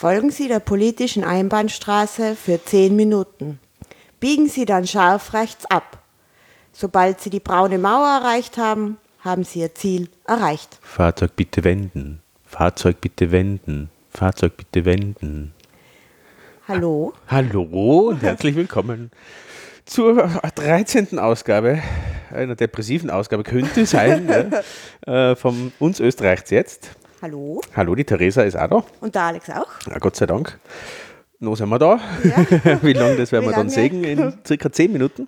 Folgen Sie der politischen Einbahnstraße für 10 Minuten. Biegen Sie dann scharf rechts ab. Sobald Sie die braune Mauer erreicht haben, haben Sie Ihr Ziel erreicht. Fahrzeug bitte wenden. Fahrzeug bitte wenden. Fahrzeug bitte wenden. Hallo? Hallo und herzlich willkommen zur 13. Ausgabe, einer depressiven Ausgabe könnte sein, ja, äh, von uns Österreichs jetzt. Hallo? Hallo, die Theresa ist auch da. Und der Alex auch. Ja, Gott sei Dank. Noch sind wir da. Ja. Wie lange das werden Wie wir dann sehen? In circa 10 Minuten.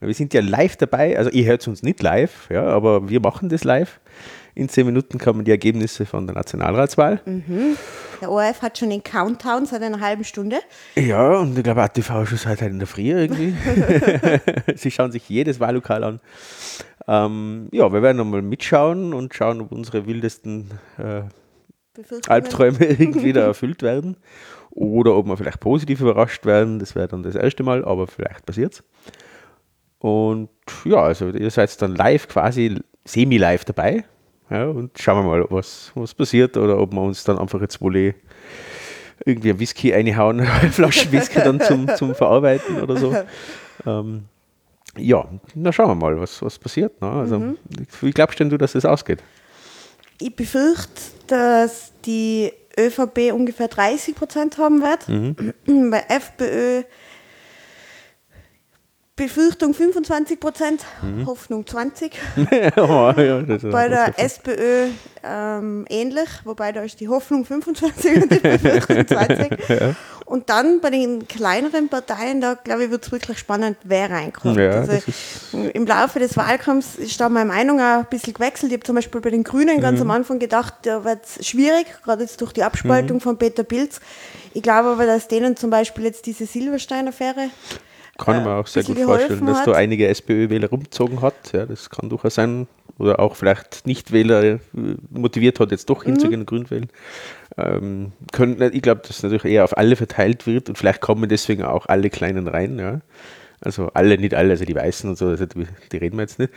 Wir sind ja live dabei. Also ihr hört uns nicht live, ja, aber wir machen das live. In 10 Minuten kommen die Ergebnisse von der Nationalratswahl. Der ORF hat schon den Countdown seit einer halben Stunde. Ja, und ich glaube, ATV ist schon seit heute in der Früh irgendwie. Sie schauen sich jedes Wahllokal an. Ähm, ja, wir werden nochmal mitschauen und schauen, ob unsere wildesten äh. Albträume irgendwie da erfüllt werden. Oder ob wir vielleicht positiv überrascht werden. Das wäre dann das erste Mal, aber vielleicht passiert es. Und ja, also ihr seid dann live, quasi semi-live dabei. Ja, und schauen wir mal, was, was passiert oder ob wir uns dann einfach jetzt wohl eh irgendwie ein Whisky reinhauen, eine Flasche Whisky dann zum, zum Verarbeiten oder so. Ähm, ja, na schauen wir mal, was, was passiert. Ne? Also, Wie glaubst denn du, dass das ausgeht? Ich befürchte, dass die ÖVP ungefähr 30 Prozent haben wird. Mhm. Bei FPÖ Befürchtung 25 Prozent, Mhm. Hoffnung 20. ja, ja, Bei der SPÖ ähm, ähnlich, wobei da ist die Hoffnung 25 und die Befürchtung 20. Und dann bei den kleineren Parteien, da glaube ich, wird es wirklich spannend, wer reinkommt. Ja, also Im Laufe des Wahlkampfs ist da meine Meinung auch ein bisschen gewechselt. Ich habe zum Beispiel bei den Grünen Mhm. ganz am Anfang gedacht, da wird es schwierig, gerade jetzt durch die Mhm. Abspaltung von Peter Pilz. Ich glaube aber, dass denen zum Beispiel jetzt diese Silberstein-Affäre Kann mir auch sehr gut vorstellen, dass da einige SPÖ-Wähler rumgezogen hat. Ja, das kann durchaus sein. Oder auch vielleicht Nicht-Wähler äh, motiviert hat, jetzt doch Mhm. hinzugehen und grün wählen. Ähm, können, ich glaube, dass natürlich eher auf alle verteilt wird und vielleicht kommen deswegen auch alle Kleinen rein. Ja. Also alle, nicht alle, also die Weißen und so, also die, die reden wir jetzt nicht.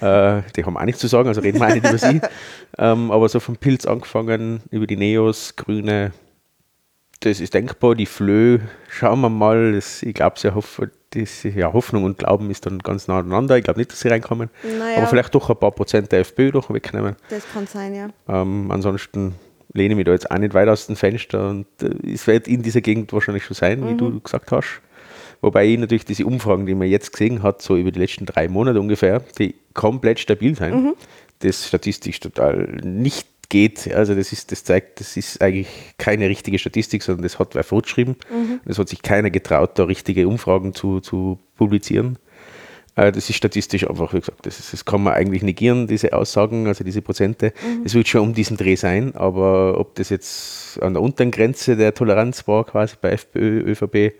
Äh, die haben auch nichts zu sagen, also reden wir auch nicht über sie. Ähm, aber so vom Pilz angefangen, über die Neos, Grüne, das ist denkbar. Die Flö, schauen wir mal. Das, ich glaube, sie hoffen, das, ja, Hoffnung und Glauben ist dann ganz nah aneinander. Ich glaube nicht, dass sie reinkommen. Naja. Aber vielleicht doch ein paar Prozent der FPÖ doch wegnehmen. Das kann sein, ja. Ähm, ansonsten lehne ich mich da jetzt auch nicht weit aus dem Fenster. Und äh, es wird in dieser Gegend wahrscheinlich schon sein, wie du gesagt hast. Wobei ich natürlich diese Umfragen, die man jetzt gesehen hat, so über die letzten drei Monate ungefähr, die komplett stabil sein. Das statistisch total nicht geht. Also das ist, das zeigt, das ist eigentlich keine richtige Statistik, sondern das hat wer vorgeschrieben. Es hat sich keiner getraut, da richtige Umfragen zu, zu publizieren. Äh, Das ist statistisch einfach, wie gesagt, das, ist, das kann man eigentlich negieren, diese Aussagen, also diese Prozente. Es wird schon um diesen Dreh sein, aber ob das jetzt an der unteren Grenze der Toleranz war, quasi bei FPÖ, ÖVP,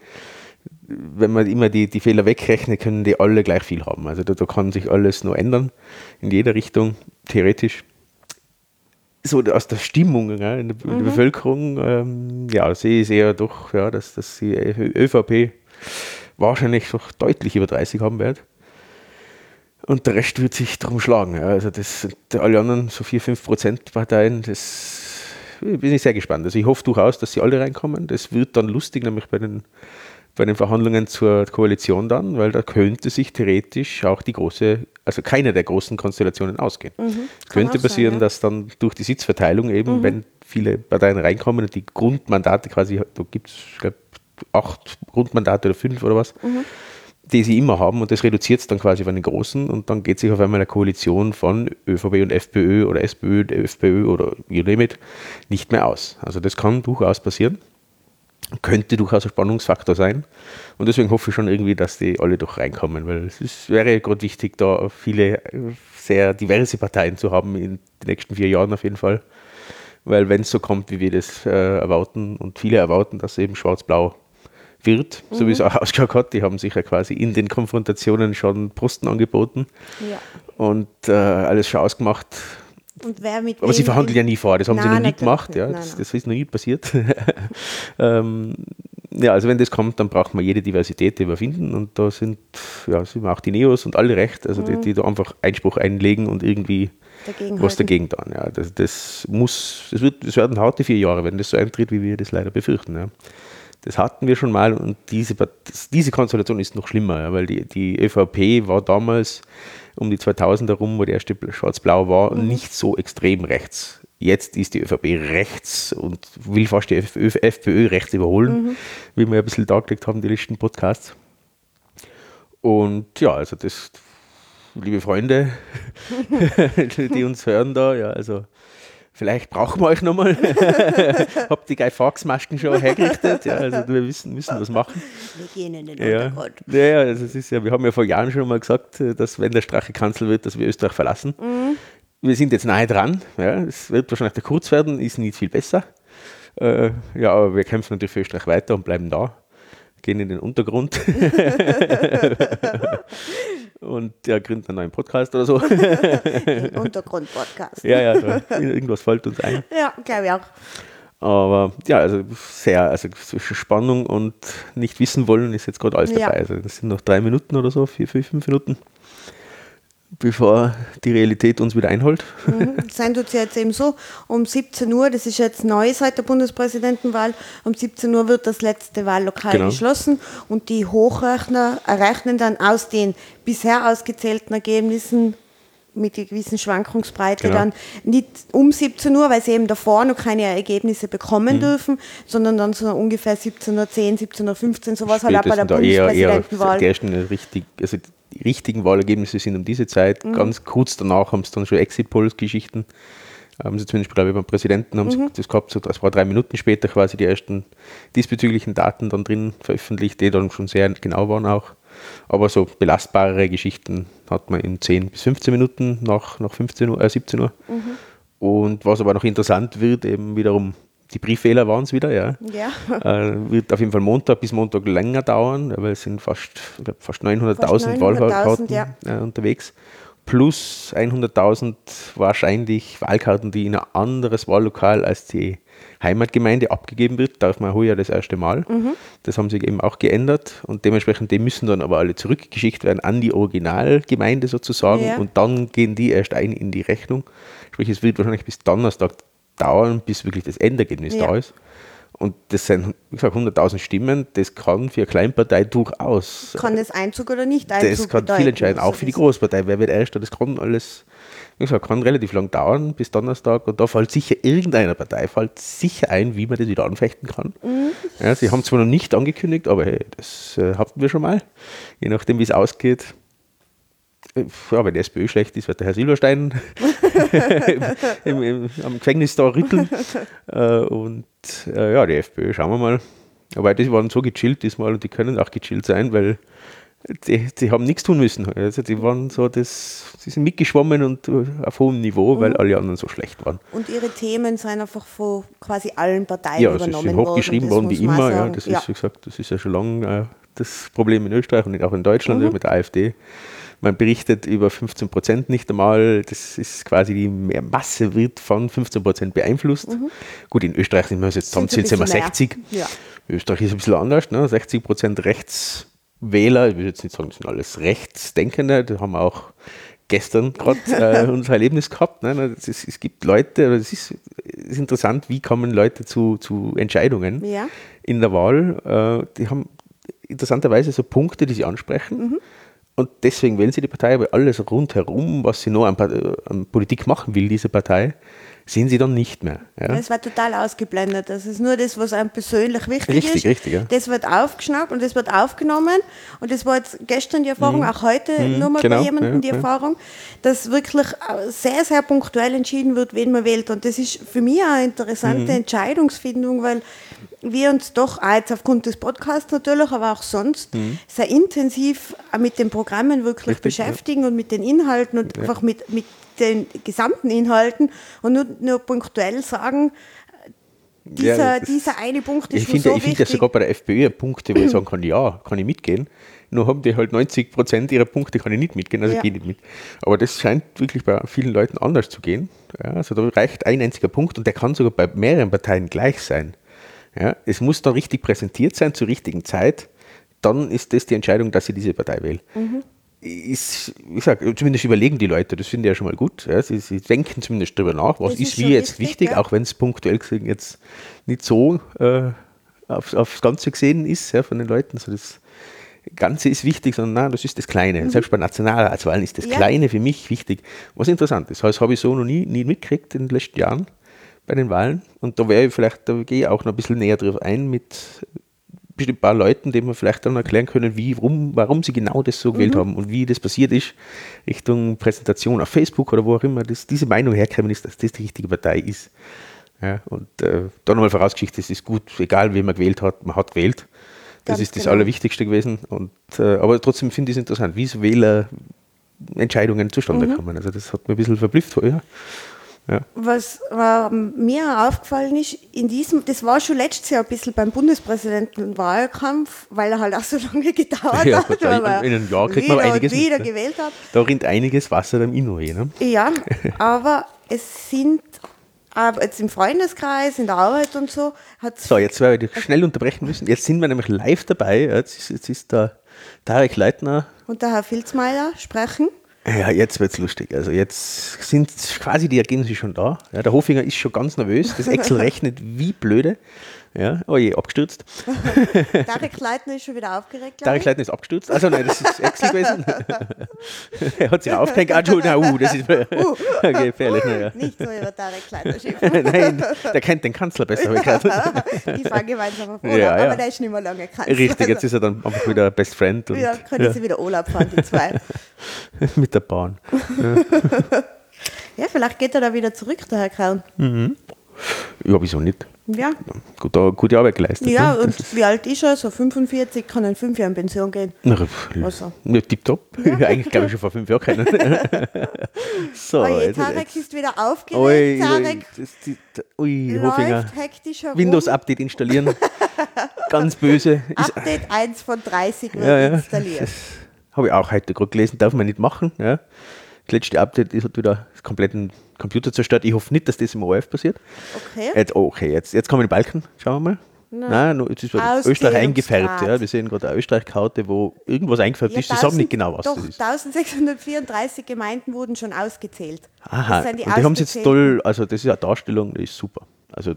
wenn man immer die, die Fehler wegrechnet, können die alle gleich viel haben. Also da, da kann sich alles nur ändern, in jeder Richtung, theoretisch. So aus der Stimmung ja, in, der, in der Bevölkerung, ähm, ja, sehe ich eher doch, ja, dass, dass die ÖVP wahrscheinlich doch deutlich über 30 haben wird. Und der Rest wird sich darum schlagen. Ja. Also das alle anderen, so 4, 5 Prozent Parteien, das bin ich sehr gespannt. Also ich hoffe durchaus, dass sie alle reinkommen. Das wird dann lustig, nämlich bei den, bei den Verhandlungen zur Koalition dann, weil da könnte sich theoretisch auch die große, also keine der großen Konstellationen ausgehen. Es Mhm. Könnte auch sein, passieren, ja. Mhm. dass dann durch die Sitzverteilung eben, wenn viele Parteien reinkommen und die Grundmandate quasi, da gibt es, ich glaube, acht Grundmandate oder fünf oder was, Mhm. die sie immer haben und das reduziert es dann quasi von den Großen und dann geht sich auf einmal eine Koalition von ÖVP und FPÖ oder SPÖ, FPÖ oder you name it, nicht mehr aus. Also das kann durchaus passieren. Könnte durchaus ein Spannungsfaktor sein. Und deswegen hoffe ich schon irgendwie, dass die alle doch reinkommen, weil es ist, wäre gerade wichtig, da viele äh, sehr diverse Parteien zu haben in den nächsten vier Jahren auf jeden Fall. Weil wenn es so kommt, wie wir das äh, erwarten und viele erwarten, dass eben schwarz-blau wird, so wie es auch ausgeschaut hat, die haben sich ja quasi in den Konfrontationen schon Posten angeboten ja. und äh, alles schon ausgemacht. Und wer mit Aber sie verhandeln ja nie vor, das haben sie Nein, noch nie gemacht, ja, Nein, das, nein. das ist noch nie passiert. ähm, ja, also wenn das kommt, dann braucht man jede Diversität, die wir finden und da sind, ja, sind auch die Neos und alle recht, also Mhm. die, die da einfach Einspruch einlegen und irgendwie dagegen was halten. dagegen tun. Ja. Das, das muss, das, wird, das werden harte vier Jahre, wenn das so eintritt, wie wir das leider befürchten. Ja. Das hatten wir schon mal und diese, diese Konstellation ist noch schlimmer, ja, weil die, die ÖVP war damals um die 2000 herum, wo der erste Schwarz-Blau war, Mhm. nicht so extrem rechts. Jetzt ist die ÖVP rechts und will fast die FPÖ, rechts überholen, Mhm. wie wir ein bisschen dargelegt haben, die letzten Podcasts. Und ja, also das, liebe Freunde, die uns hören da, ja, also vielleicht brauchen wir euch nochmal. Habt die Guy-Fawkes-Masken schon hergerichtet? Ja, also wir wissen, müssen was machen. Wir gehen in den Ja, Untergrund. ja, also es ist ja, wir haben ja vor Jahren schon mal gesagt, dass wenn der Strache Kanzler wird, dass wir Österreich verlassen. Wir sind jetzt nahe dran. Ja, es wird wahrscheinlich der kurz werden, ist nicht viel besser. Äh, ja, aber wir kämpfen natürlich für Österreich weiter und bleiben da. Gehen in den Untergrund. und ja, gründen einen neuen Podcast oder so. Den Untergrund-Podcast. ja, ja, da, irgendwas fällt uns ein. Ja, glaube ich auch. Aber ja, also sehr, also zwischen Spannung und nicht wissen wollen ist jetzt gerade alles Ja. dabei. Also das sind noch drei Minuten oder so, vier, vier, fünf Minuten, bevor die Realität uns wieder einholt. Mhm. Sein tut es ja jetzt eben so, um 17 Uhr, das ist jetzt neu seit der Bundespräsidentenwahl, um 17 Uhr wird das letzte Wahllokal Genau. geschlossen und die Hochrechner errechnen dann aus den bisher ausgezählten Ergebnissen mit einer gewissen Schwankungsbreite Genau. dann nicht um 17 Uhr, weil sie eben davor noch keine Ergebnisse Mhm. bekommen dürfen, sondern dann so ungefähr 17.10 Uhr, 17.15 Uhr, sowas halt auch bei der Spätestens da eher, eher Bundespräsidentenwahl. richtig, also richtigen Wahlergebnisse sind um diese Zeit. Mhm. Ganz kurz danach haben es dann schon Exit-Polls-Geschichten. Haben sie zumindest, glaube ich, beim Präsidenten haben Mhm. sie das gehabt, so, das war drei Minuten später quasi die ersten diesbezüglichen Daten dann drin veröffentlicht, die dann schon sehr genau waren auch. Aber so belastbarere Geschichten hat man in 10 bis 15 Minuten nach, nach 15 Uhr, äh, 17 Uhr. Mhm. Und was aber noch interessant wird, eben wiederum, die Brieffehler waren es wieder, ja. Ja. Äh, wird auf jeden Fall Montag bis Montag länger dauern, weil es sind fast, glaub, fast 900.000 Fast 900.000, Wahlkarten ja. äh, unterwegs. Plus 100.000 wahrscheinlich Wahlkarten, die in ein anderes Wahllokal als die Heimatgemeinde abgegeben wird. Darf man heuer das erste Mal. Mhm. Das haben sie eben auch geändert und dementsprechend, die müssen dann aber alle zurückgeschickt werden an die Originalgemeinde sozusagen Ja. und dann gehen die erst ein in die Rechnung. Sprich, es wird wahrscheinlich bis Donnerstag dauern, bis wirklich das Endergebnis Ja. da ist. Und das sind, wie gesagt, 100.000 Stimmen, das kann für eine Kleinpartei durchaus, Kann das Einzug oder nicht Einzug das kann bedeuten? viel entscheiden, auch für die Großpartei. Wer wird erster, das kann alles, wie gesagt, kann relativ lang dauern, bis Donnerstag. Und da fällt sicher irgendeiner Partei, fällt sicher ein, wie man das wieder anfechten kann. Mhm. Ja, sie haben zwar noch nicht angekündigt, aber hey, das äh, hatten wir schon mal. Je nachdem, wie es ausgeht. Ja, wenn die SPÖ schlecht ist, wird der Herr Silberstein im, im, am Gefängnis da rütteln. äh, und äh, ja, die FPÖ, schauen wir mal. Aber die waren so gechillt diesmal und die können auch gechillt sein, weil die, die haben nichts tun müssen. Also die waren so, das, sie sind mitgeschwommen und äh, auf hohem Niveau, weil alle anderen so schlecht waren. Und ihre Themen sind einfach von quasi allen Parteien Ja, es ist übernommen sind worden. hochgeschrieben worden wie immer. Ja, das ja. ist, wie gesagt, das ist ja schon lange äh, das Problem in Österreich und auch in Deutschland Mhm. mit der AfD. Man berichtet über 15 Prozent nicht einmal. Das ist quasi die mehr Masse wird von 15 Prozent beeinflusst. Gut, in Österreich sind wir jetzt Mhm. Sind bisschen 60. mehr. Ja. Österreich ist ein bisschen anders. Ne? 60 Prozent Rechtswähler. Ich will jetzt nicht sagen, das sind alles Rechtsdenkende. Da haben wir auch gestern gerade äh, unser Erlebnis gehabt. Ne? Ist, es gibt Leute, es ist, ist interessant, wie kommen Leute zu, zu Entscheidungen Ja. in der Wahl. Äh, die haben interessanterweise so Punkte, die sie ansprechen. Mhm. Und deswegen wählen sie die Partei, aber alles rundherum, was sie noch an, Pa- an Politik machen will, diese Partei, sehen sie dann nicht mehr. Ja? Das wird total ausgeblendet. Das ist nur das, was einem persönlich wichtig Richtig, ist. richtig, ja. Das wird aufgeschnappt und das wird aufgenommen. Und das war jetzt gestern die Erfahrung, auch heute nochmal genau, bei jemandem ja, die ja. Erfahrung, dass wirklich sehr, sehr punktuell entschieden wird, wen man wählt. Und das ist für mich eine interessante Mhm. Entscheidungsfindung, weil wir uns doch auch jetzt aufgrund des Podcasts natürlich, aber auch sonst Mhm. sehr intensiv mit den Programmen wirklich Richtig, ja. beschäftigen und mit den Inhalten und einfach mit, mit den gesamten Inhalten und nur, nur punktuell sagen, dieser, Ja, dieser eine Punkt Ich ist mir finde so ich finde ja sogar bei der FPÖ Punkte, wo ich sagen kann, ja, kann ich mitgehen. Nur haben die halt 90 Prozent ihrer Punkte, kann ich nicht mitgehen, also Ja. gehe ich nicht mit. Aber das scheint wirklich bei vielen Leuten anders zu gehen. Ja, also da reicht ein einziger Punkt und der kann sogar bei mehreren Parteien gleich sein. Ja, es muss dann richtig präsentiert sein zur richtigen Zeit. Dann ist das die Entscheidung, dass ich diese Partei wähle. Mhm. Ist, wie gesagt, zumindest überlegen die Leute, das finde ich ja schon mal gut. Ja. Sie, sie denken zumindest darüber nach, was Das ist, wie jetzt wichtig, wichtig, ja. auch wenn es punktuell gesehen jetzt nicht so äh, aufs, aufs Ganze gesehen ist ja, von den Leuten. So das Ganze ist wichtig, sondern nein, das ist das Kleine. Selbst bei Nationalratswahlen ist das Mhm. Kleine für mich wichtig. Was interessant ist, das habe ich so noch nie, nie mitgekriegt in den letzten Jahren bei den Wahlen. Und da wäre ich vielleicht, da gehe ich auch noch ein bisschen näher drauf ein mit bestimmt ein paar Leuten, denen wir vielleicht dann erklären können, wie, warum, warum sie genau das so gewählt haben und wie das passiert ist, Richtung Präsentation auf Facebook oder wo auch immer, dass diese Meinung herkommen ist, dass das die richtige Partei ist. Ja, und äh, da nochmal vorausgeschichtet, es ist gut, egal wie man gewählt hat, man hat gewählt. Das Ganz ist das genau. Allerwichtigste gewesen. Und, äh, aber trotzdem finde ich es interessant, wie so Wähler Entscheidungen zustande Mhm. kommen. Also das hat mich ein bisschen verblüfft vorher. Ja. Was äh, mir aufgefallen ist, in diesem, das war schon letztes Jahr ein bisschen beim Bundespräsidentenwahlkampf, weil er halt auch so lange gedauert Ja, hat, weil in- einem Jahr kriegt man einiges mit, wieder ne? gewählt hat. Da rinnt einiges Wasser im Innoe. Ne? Ja, aber es sind aber jetzt im Freundeskreis, in der Arbeit und so, hat So, jetzt werden wir schnell unterbrechen müssen. Jetzt sind wir nämlich live dabei. Jetzt ist, jetzt ist der Tarek Leitner. und der Herr Filzmeier sprechen. Ja, jetzt wird es lustig. Also jetzt sind quasi die Ergebnisse schon da. Ja, der Hofinger ist schon ganz nervös. Das Excel rechnet wie blöde. Ja, oh je, abgestürzt. Tarek Leitner ist schon wieder aufgeregt. ich. Leitner ist abgestürzt. Also nein, das ist Excel gewesen. er hat sich aufgehängt. Ah, na, uh, das ist gefährlich. Naja. Nicht so über Tarek Leitner schimpfen. Nein, der kennt den Kanzler besser. ich. Die fahren gemeinsam auf Urlaub, ja. aber der ist nicht mehr lange Kanzler. Richtig, jetzt ist er dann einfach wieder Best Friend und Ja, können sie wieder Urlaub fahren, die zwei. mit der Bahn. Ja, vielleicht geht er da wieder zurück, der Herr Kraun. Ja, wieso nicht? Ja, Gut, da, gute Arbeit geleistet. ja ne? und wie alt ist er? So 45, kann in fünf Jahren in Pension gehen. Na, Also. ja, tipptopp. Eigentlich glaube ich schon vor fünf Jahren kennen. so, jetzt- Tarek jetzt- ist wieder aufgeregt. Tarek das, die, ui, Hofinger. Windows-Update installieren. Ganz böse. Update 1 von 30 wird ja, ja. installiert. Habe ich auch heute gerade gelesen, darf man nicht machen. Ja. Das letzte Update ist hat wieder das kompletten Computer zerstört. Ich hoffe nicht, dass das im ORF passiert. Okay. Jetzt, oh, okay, jetzt, jetzt kommen die Balken. Schauen wir mal. Nein, nur, jetzt ist Österreich eingefärbt. Ja. Wir sehen gerade eine Österreich-Karte, wo irgendwas eingefärbt ist. Sie sagen nicht genau, was doch, das ist. 1634 Gemeinden wurden schon ausgezählt. Aha, Das sind und die haben es jetzt toll, also das ist eine Darstellung, die ist super. Also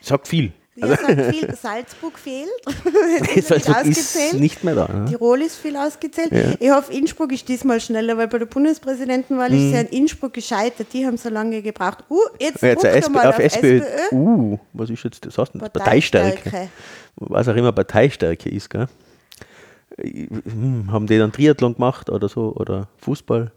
sagt viel. Ja, sagt viel, Salzburg fehlt. Salzburg ist nicht mehr da. Ne? Tirol ist viel ausgezählt. Ja. Ich hoffe, Innsbruck ist diesmal schneller, weil bei der Bundespräsidentenwahl Mhm. ist ja in Innsbruck gescheitert. Die haben so lange gebraucht. Uh, jetzt, Ja, Jetzt SP, mal auf, SPÖ. SPÖ. Uh, was ist jetzt das? Heißt? Parteistärke. Parteistärke. Was auch immer Parteistärke ist, gell? Hm, haben die dann Triathlon gemacht oder so oder Fußball?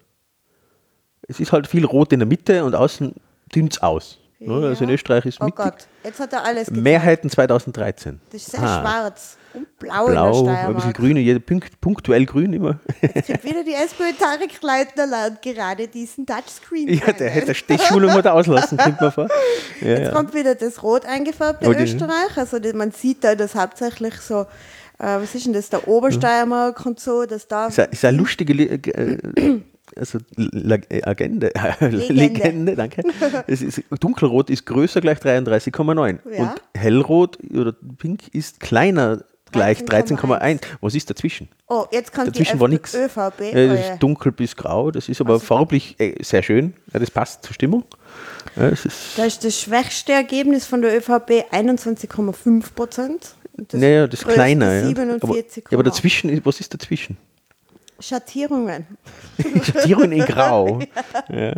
Es ist halt viel rot in der Mitte und außen dünnt es aus. Ne? Also in Ja. Österreich ist Oh mittig. Gott, jetzt hat er alles gezeigt. Mehrheiten 2013. Das ist sehr Ah, schwarz und blau, Blau, in der ein bisschen Steiermark. grün, jede, punkt, punktuell grün immer. Kriegt wieder die SPÖ Tarek Leitner lernt gerade diesen Touchscreen. Ja, der hätte die Schulung mal da auslassen, kommt mir vor. Ja, Jetzt ja. kommt wieder das rot eingefärbte Oh, Österreich. Also man sieht da das hauptsächlich so, äh, was ist denn das, der Obersteiermark und so, dass da Ist eine, ist eine lustige Le- äh, also La- äh, Agende, Legende. danke. Es ist, dunkelrot ist größer gleich 33,9 Ja. und hellrot oder pink ist kleiner gleich 13,1. 13,1. Was ist dazwischen? Oh, jetzt kommt Dazwischen war nichts. ÖVP. Das oh dunkel bis grau, das ist aber farblich äh, sehr schön. Ja, das passt zur Stimmung. Ja, ist, Da ist das schwächste Ergebnis von der ÖVP 21,5 Prozent. Das naja, das ist kleiner. Ja. Aber, 47,8. ja, aber dazwischen, was ist dazwischen? Schattierungen. Schattierungen in Grau. Ja.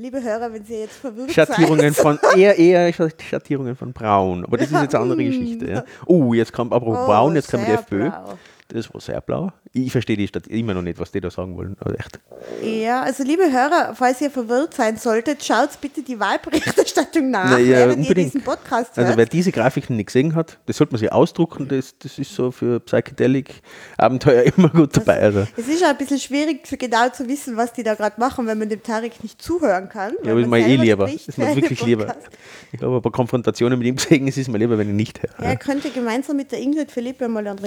Liebe Hörer, wenn Sie jetzt verwirrt Schattierungen seid. von eher eher Schattierungen von Braun. Aber das ist jetzt eine andere Geschichte. Ja. Oh, jetzt kommt aber Oh, Braun, jetzt kommt die FPÖ. blau. Das war sehr blau. Ich verstehe die Stadt immer noch nicht, was die da sagen wollen. Also echt. Ja, also liebe Hörer, falls ihr verwirrt sein solltet, schaut bitte die Wahlberichterstattung nach, Na ja, während ihr unbedingt. diesen Podcast Also hört. wer diese Grafiken nicht gesehen hat, das sollte man sich ausdrucken. Das, das ist so für Psychedelic-Abenteuer immer gut dabei. Also. es ist auch ein bisschen schwierig, für genau zu wissen, was die da gerade machen, wenn man dem Tarek nicht zuhören kann. Ja, aber ist mir eh lieber. Ist mir wirklich lieber. Ich habe ein paar Konfrontationen mit ihm gesehen, es ist mir lieber, wenn ich nicht höre. Er könnte gemeinsam mit der Ingrid Philippe mal einen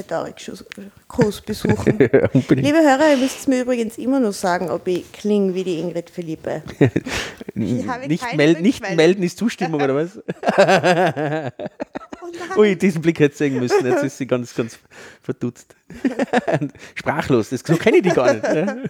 Rhetorikkurs besuchen. Ja. Liebe Hörer, ihr müsst es mir übrigens immer nur sagen, ob ich klinge wie die Ingrid Philippe. Nicht, mel nicht melden ist Zustimmung oder was? Oh. Ui, diesen Blick hätte sehen müssen. Jetzt ist sie ganz, ganz verdutzt. Sprachlos, das, so kenne ich die gar nicht. Ja. Das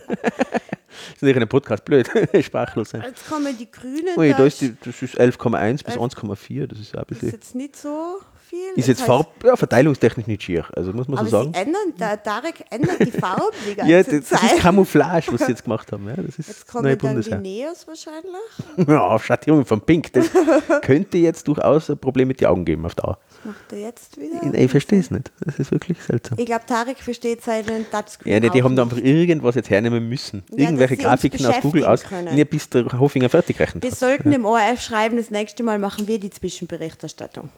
ist nicht in einem Podcast blöd. Sprachlos sein. Jetzt kommen die Grünen. Ui, da ist die, das ist 11,1 bis 1,4. Das ist auch ein ist bisschen. jetzt nicht so viel. Ist jetzt Das heißt- Farb, ja, verteilungstechnisch nicht schier. Also muss man so Aber sagen. sie ändern, der Tarek ändert die Farben die ganze Ja, das, das Zeit. ist Camouflage, was sie jetzt gemacht haben. Ja, das ist Jetzt das neue kommen dann die Bundesheer. Neos wahrscheinlich. Ja, Schattierung von Pink. Das könnte jetzt durchaus ein Problem mit den Augen geben auf Dauer. Was macht er jetzt wieder? Ich, ich verstehe es nicht. Das ist wirklich seltsam. Ich glaube, Tarek versteht seinen Touchscreen Ja, die, die haben da einfach irgendwas jetzt hernehmen müssen. Ja, Irgendwelche Grafiken aus Google aus. können. Ja, bis der Hofinger fertig rechnet. Wir sollten dem ORF schreiben, das nächste Mal machen wir die Zwischenberichterstattung.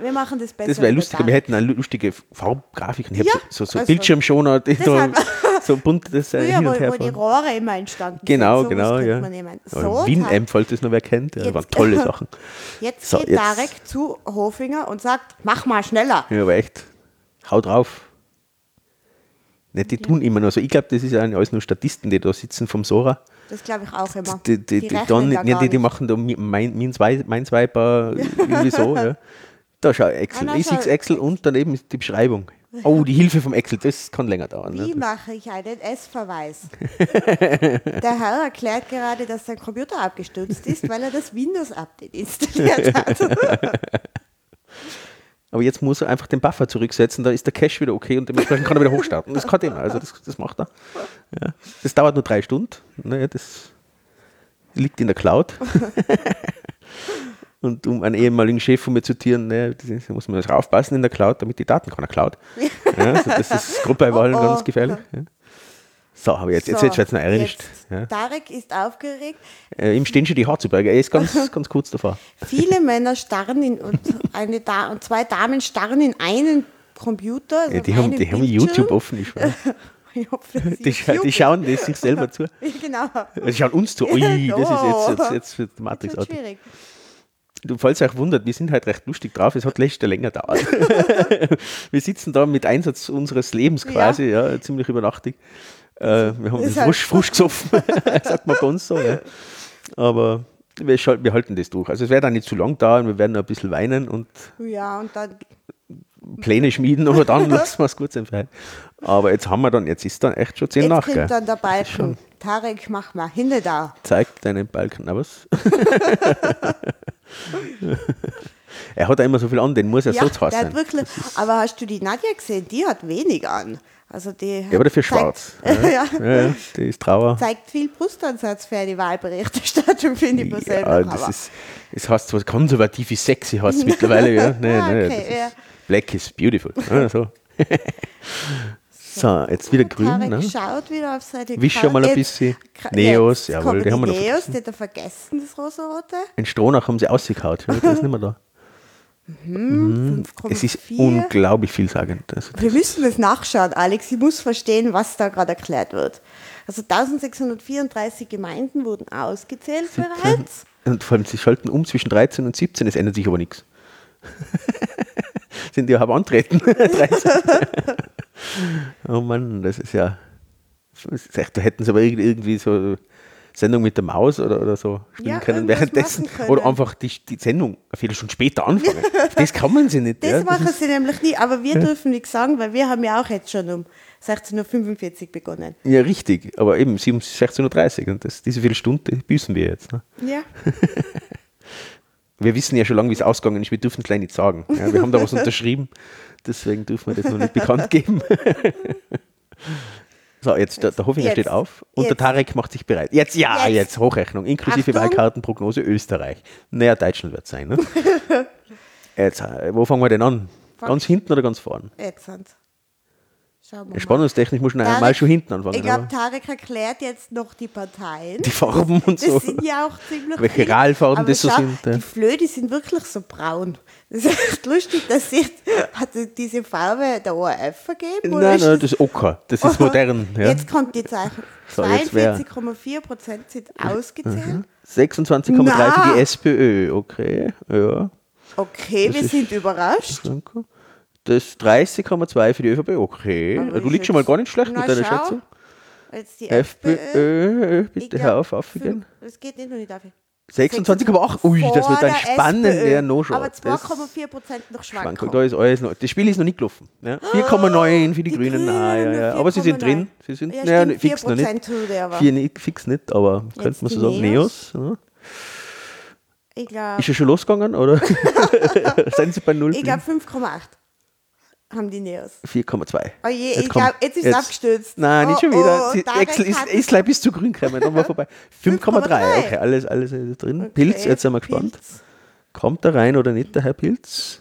Wir machen das besser. Das wäre über lustig. Wir hätten eine lustige Farbgrafiken. Ich Ja, so, so also- Bildschirmschoner, die so, so bunt das äh, Früher, hin und wo, her wo die. Rohre immer entstanden Genau, sind. Sowas genau, ja. So, Winamp, falls das noch wer kennt. Ja, das waren tolle Sachen. Jetzt So, geht jetzt- Tarek zu Hofinger und sagt, mach mal schneller. Ja, aber echt, hau drauf. Nicht, die tun immer nur so. Ich glaube, das ist ja alles nur Statisten, die da sitzen vom Sora. Das glaube ich auch immer. Die, die, die, rechnen dann, da ja, gar die, die machen da mein, mein, mein Swiper irgendwie so. Ja. Da schau, Excel, Ah, na, schau. Excel und daneben ist die Beschreibung. Oh, die Hilfe vom Excel, das kann länger dauern. Wie Ne? mache ich einen S-Verweis? Der Herr erklärt gerade, dass sein Computer abgestürzt ist, weil er das Windows-Update installiert hat. Aber jetzt muss er einfach den Buffer zurücksetzen, da ist der Cache wieder okay und dementsprechend kann er wieder hochstarten. Das kann immer, also das, das macht er. Ja. Das dauert nur drei Stunden. Naja, das liegt in der Cloud. und um einen ehemaligen Chef von mir zu zitieren, naja, das muss man aufpassen in der Cloud, damit die Daten keiner klaut. Ja, also das ist gerade bei Wahlen Oh, oh. ganz gefährlich. Ja. So, aber jetzt, jetzt, So, jetzt wird es noch jetzt, Ja. Tarek ist aufgeregt. Äh, ihm stehen schon die Haare zu Berge. Er ist ganz, ganz kurz davor. Viele Männer starren in, und, eine da und zwei Damen starren in einen Computer. Also Ja, die haben, die haben. YouTube offen, ich weiß. Hoffe, Die, ist scha die schauen das sich selber zu. Genau. Sie schauen uns zu. Ui, das ist jetzt, Oh. jetzt, jetzt Das Matrix wird out. schwierig. Du, falls ihr euch wundert, wir sind halt recht lustig drauf. Es hat letzte länger gedauert. wir sitzen da mit Einsatz unseres Lebens quasi, ja, ziemlich übernachtig. Äh, wir haben halt- frisch, frisch gesoffen, sagt man bei uns so. Ja. Aber wir, wir halten das durch. Also es wird auch nicht zu lang dauern, wir werden noch ein bisschen weinen und Ja, und dann Pläne schmieden, aber dann lassen wir es gut sein. Aber jetzt haben wir dann, jetzt ist dann echt schon 10 jetzt nach. kommt Gell? dann der Balken. Tarek, mach mal hinne da. Zeig deinen Balken. Na was? er hat ja immer so viel an, den muss er Ja, so zu sein. wirklich, aber hast du die Nadja gesehen? Die hat wenig an. Also die Ja, aber dafür zeigt- schwarz. ja. Ja, ja, die ist Trauer. zeigt viel Brustansatz für die Wahlberichterstattung, finde ich persönlich. Ja, das aber ist, es heißt zwar konservativ ist sexy, heißt mittlerweile. Ja. Nein, Ah, nein, okay, das ja. Black is beautiful. Ja, so. so, jetzt wieder grün. Tarek Ne? schaut wieder auf seine Wisch schon mal ein bisschen. Neos, jetzt jawohl, die haben wir noch Neos, die hat er vergessen, das rosarote. Ein Stronach haben sie ausgekaut. Ja, das ist nicht mehr da. Mhm. Es ist 5,4. unglaublich vielsagend. Also, Wir müssen das nachschauen, Alex. Ich muss verstehen, was da gerade erklärt wird. Also 1634 Gemeinden wurden ausgezählt bereits. Und vor allem, sie schalten um zwischen 13 und 17, es ändert sich aber nichts. Sind die ja halb antreten. 13. oh Mann, das ist ja. das Da hätten sie aber irgendwie- so Sendung mit der Maus oder, oder so spielen Ja, können währenddessen. können. Oder einfach die, die Sendung eine Viertelstunde später anfangen. das kann man sie nicht. Das ja. machen sie nämlich nie, aber wir dürfen nichts sagen, weil wir haben ja auch jetzt schon um 16.45 Uhr begonnen. ja, richtig. Aber eben, sie um 16.30 Uhr und das, diese Viertelstunde büßen wir jetzt. Ne? Ja. Wir wissen ja schon lange, wie es ausgegangen ist. Wir dürfen es gleich nicht sagen. Ja, wir haben da was unterschrieben. Deswegen dürfen wir das noch nicht bekannt geben. so, jetzt der, der Hofinger Jetzt. steht auf und der Jetzt. Tarek macht sich bereit. Jetzt, ja, jetzt, Jetzt. Hochrechnung, inklusive Achtung. Wahlkartenprognose Österreich. Naja, Deutschland wird es sein. Ne? jetzt, äh, wo fangen wir denn an? Fang- Ganz hinten oder ganz vorn? Jetzt Schauen wir. Spannungstechnisch muss man Tarek- mal schon hinten anfangen. Ich glaube, Tarek erklärt jetzt noch die Parteien. die Farben und Das so. sind ja auch ziemlich Welche viele. Ralfarben das so schau, sind, ja. Die Flöhe, die sind wirklich so braun. Das ist echt lustig, dass sie hat diese Farbe der ORF vergeben. Nein, nein, das ist Ocker. Das ist modern. Ja. Jetzt kommt die Zeichen. So, jetzt wär- 42,4 Prozent sind ausgezählt. 26,3 für die SPÖ. Okay, ja. Okay, Das wir sind überrascht. Danke. Das 30,2 für die ÖVP, okay. Aber du liegst schon mal jetzt- gar nicht schlecht Na, mit deiner schau. Schätzung. Jetzt die FPÖ. FPÖ, Ich bitte glaub, hör auf, aufgehen. Das geht nicht noch nicht auf. 26,8. Ui, das wird dann der spannend. SPÖ. Ja, noch schon. Aber Das- 2,4 Prozent noch Schwankung. Schwankung. Da ist alles noch. Das Spiel ist noch nicht gelaufen. Ja. 4,9 für die, Die Grünen. Grünen Ah, ja, ja. Aber sie sind 4,9. drin. Sie sind Ja, ja, stimmt, fix noch nicht. 4% tut er aber. Vier nicht, fix nicht, aber könnte man so sagen. Neos. Ich Ja. glaube, Ist ja schon losgegangen, oder? Sind sie bei 0? ich glaub 5,8 haben die Neos. 4,2. Oh je, Jetzt ich glaube, jetzt ist es abgestürzt. Nein, nicht Oh, schon wieder. oh, Tarek Excel ist, ist gleich bis zu grün gekommen, dann war vorbei. 5,3. 5,3. Okay, alles, alles ist drin. Okay, Pilz, jetzt sind wir gespannt. Pilz. Kommt er rein oder nicht, der Herr Pilz?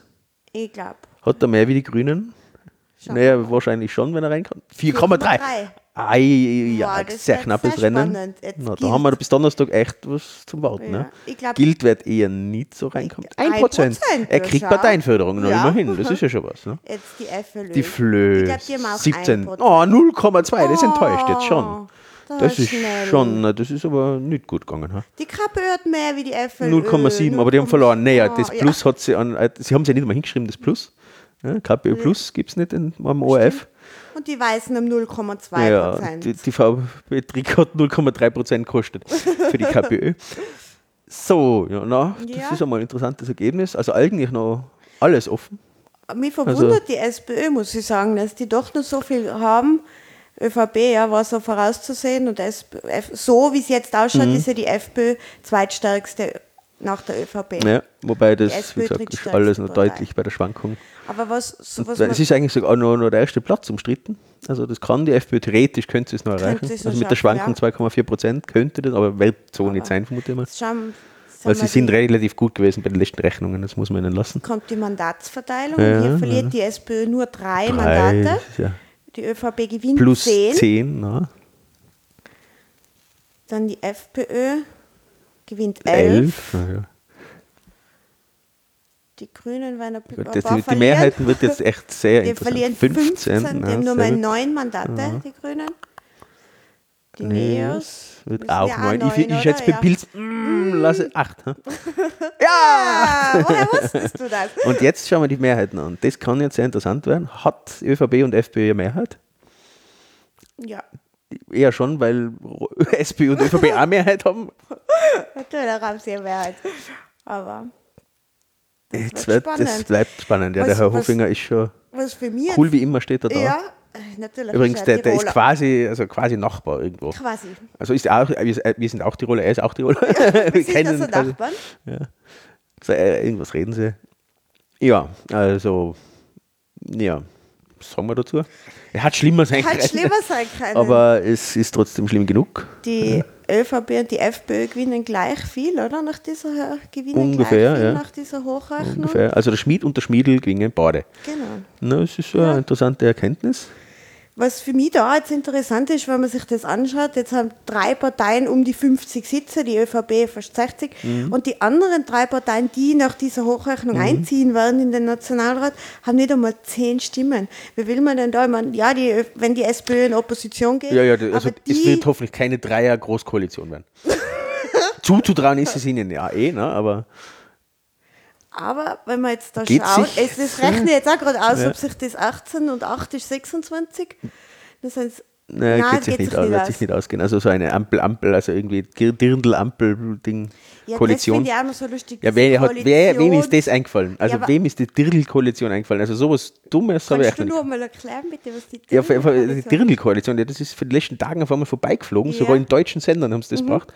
Ich glaube. Hat er mehr wie die Grünen? Schauen Naja, wahrscheinlich schon, wenn er reinkommt. 4,3. 4,3. Ei, ja, das sehr knappes sehr Rennen. Na, da haben wir bis Donnerstag echt was zum Warten. Ja, Ne? ich glaub- Gilt wird eher nicht so reinkommen. Ein 1 Prozent. Prozent, Er ja, kriegt schau. Parteienförderung, noch Ja. immerhin. Das ist ja schon was. Ne? Jetzt die FLÖ. Die Flö. Ich glaube, die haben auch 17. 1%. Oh, 0,2. Das enttäuscht jetzt schon. Oh, Das ist schnell. schon, das ist aber nicht gut gegangen. Ha? Die KPÖ hat mehr wie die FLÖ. 0,7, aber die haben verloren. Naja, das Oh, ja. Plus hat sie an, äh, sie haben es ja nicht mal hingeschrieben, das Plus. Ja, KPÖ Plus gibt es nicht in, am ORF. Und die Weißen um 0,2 Ja, Prozent. die, die VB Trick hat 0,3 Prozent gekostet für die KPÖ. So, ja, na, das Ja. ist einmal ein interessantes Ergebnis. Also eigentlich noch alles offen. Mich verwundert Also- die SPÖ, muss ich sagen, dass die doch noch so viel haben. ÖVP ja, war so vorauszusehen und SPÖ, so wie es jetzt ausschaut, Mhm. ist ja die FPÖ zweitstärkste nach der ÖVP. Ja, wobei das, wie gesagt, ist alles noch Partei. deutlich bei der Schwankung. Aber was, so was es ist eigentlich sogar noch, noch der erste Platz umstritten. Also das kann die FPÖ theoretisch, könnte sie es noch erreichen. es Also mit der Schwankung ja. 2,4 Prozent könnte das, aber wird so nicht sein, vermute ich mal. schauen, Weil sie sind relativ gut gewesen bei den letzten Rechnungen, das muss man ihnen lassen. kommt die Mandatsverteilung Ja, und hier ja. verliert die SPÖ nur drei, Drei, Mandate. ja Die ÖVP gewinnt plus zehn. 10, na, Dann die FPÖ gewinnt elf. 11. na ja. Die Grünen werden ein, paar die. Mehrheiten wird jetzt echt sehr Die interessant. verlieren 15, die na, haben nur mal gut. neun Mandate, die Grünen. Die Nee, Neos. Wird auch ja neun. Ich, ich schätze bei Ja. Pilz, mm, lasse 8. Ja! Ah, woher wusstest du das? Und jetzt schauen wir die Mehrheiten an. Das kann jetzt sehr interessant werden. Hat ÖVP und FPÖ Mehrheit? Ja, Eher schon, weil SPÖ und ÖVP auch Mehrheit haben. natürlich haben sie eine Mehrheit. Aber das wird wird, das bleibt spannend. Ja, Was- der Herr was- Hofinger ist schon Was für mich cool wie immer steht er da. Ja, äh, natürlich. Übrigens, ist er der, der ist quasi, also quasi Nachbar irgendwo. Quasi. Also ist auch, wir wir sind auch Tiroler, er ist auch Tiroler. Wir wir sind kennen also Nachbarn. Ja. So, äh, irgendwas reden sie. Ja, also, ja, sagen wir dazu? Er hat schlimmer sein Hat können. schlimmer sein können. Aber es ist trotzdem schlimm genug. die ÖVP und die FPÖ gewinnen gleich viel, oder? Nach dieser gewinnen Ungefähr, gleich viel ja. nach dieser Hochrechnung. Ungefähr. Also der Schmied und der Schmiedel gewinnen beide. Genau. Na, das ist so eine interessante Erkenntnis. Was für mich da jetzt interessant ist, wenn man sich das anschaut, jetzt haben drei Parteien um die 50 Sitze, die ÖVP fast 60, Mhm. und die anderen drei Parteien, die nach dieser Hochrechnung einziehen werden in den Nationalrat, haben nicht einmal zehn Stimmen. Wie will man denn da? Ich meine, ja, die, wenn die SPÖ in Opposition geht, Ja, ja, also aber es die, wird hoffentlich keine Dreier-Großkoalition werden. Zuzutrauen ist es ihnen ja eh, ne? aber aber wenn man jetzt da Geht schaut, sich- es, das rechne ich jetzt auch gerade aus, Ja. ob sich das 18 und 8 ist 26, das sind Nein, Nein, geht sich nicht sich aus, wird sich nicht ausgehen. Also so eine Ampel, Ampel, also irgendwie Dirndl-Ampel-Ding, ja, Koalition. das finde ich auch noch so lustig. Ja, wer, hat, wer, wem ist das eingefallen? Also Ja, wem ist die Dirndl-Koalition eingefallen? Also sowas Dummes habe ich Kannst echt du nur mal erklären, bitte, was die Ja, auf jeden Fall, die Dirndl-Koalition- Dirndl-Koalition, ja, das ist für die letzten Tagen auf einmal vorbeigeflogen, Ja. sogar in deutschen Sendern haben sie das gebracht.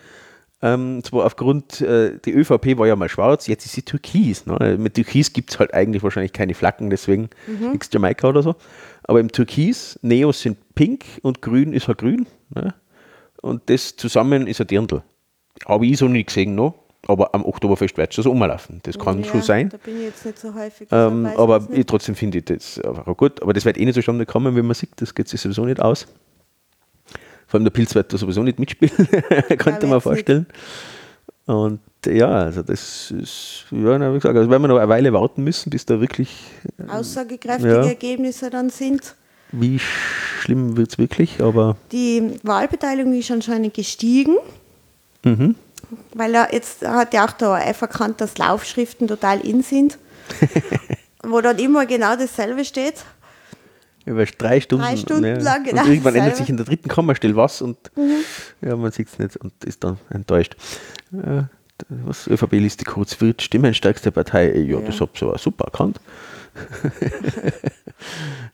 Ähm, zwar aufgrund, äh, die ÖVP war ja mal schwarz, jetzt ist sie türkis. Ne? Mit Türkis gibt es halt eigentlich wahrscheinlich keine Flaggen, deswegen nichts Jamaika oder so. Aber im Türkis, Neos sind pink und grün ist halt grün. Ne? Und das zusammen ist ein Dirndl. Habe ich so nicht gesehen noch, aber am Oktoberfest wird es so umlaufen. Das kann Ja, schon sein. Da bin ich jetzt nicht so häufig. Ähm, deshalb weiß aber ich, trotzdem finde ich das einfach auch gut. Aber das wird eh nicht zustande kommen, wenn man sieht, das geht sich sowieso nicht aus. Vor allem der Pilz wird da sowieso nicht mitspielen, könnte man vorstellen. Und ja, also das ist, ja, na, wie gesagt, also werden wir noch eine Weile warten müssen, bis da wirklich, aussagekräftige Ja. Ergebnisse dann sind. wie schlimm wird es wirklich, aber Die Wahlbeteiligung ist anscheinend gestiegen, mhm. weil er jetzt hat ja auch der ORF erkannt, dass Laufschriften total in sind, wo dann immer genau dasselbe steht. Über drei Stunden, Drei Stunden ja. lang, genau und irgendwann ändert sich in der dritten Kommastelle was und ja, man sieht es nicht und ist dann enttäuscht. Ja, was ÖVP-Liste kurz wird, stimmenstärkste Partei. Ja, Ja. das habt ihr aber super erkannt.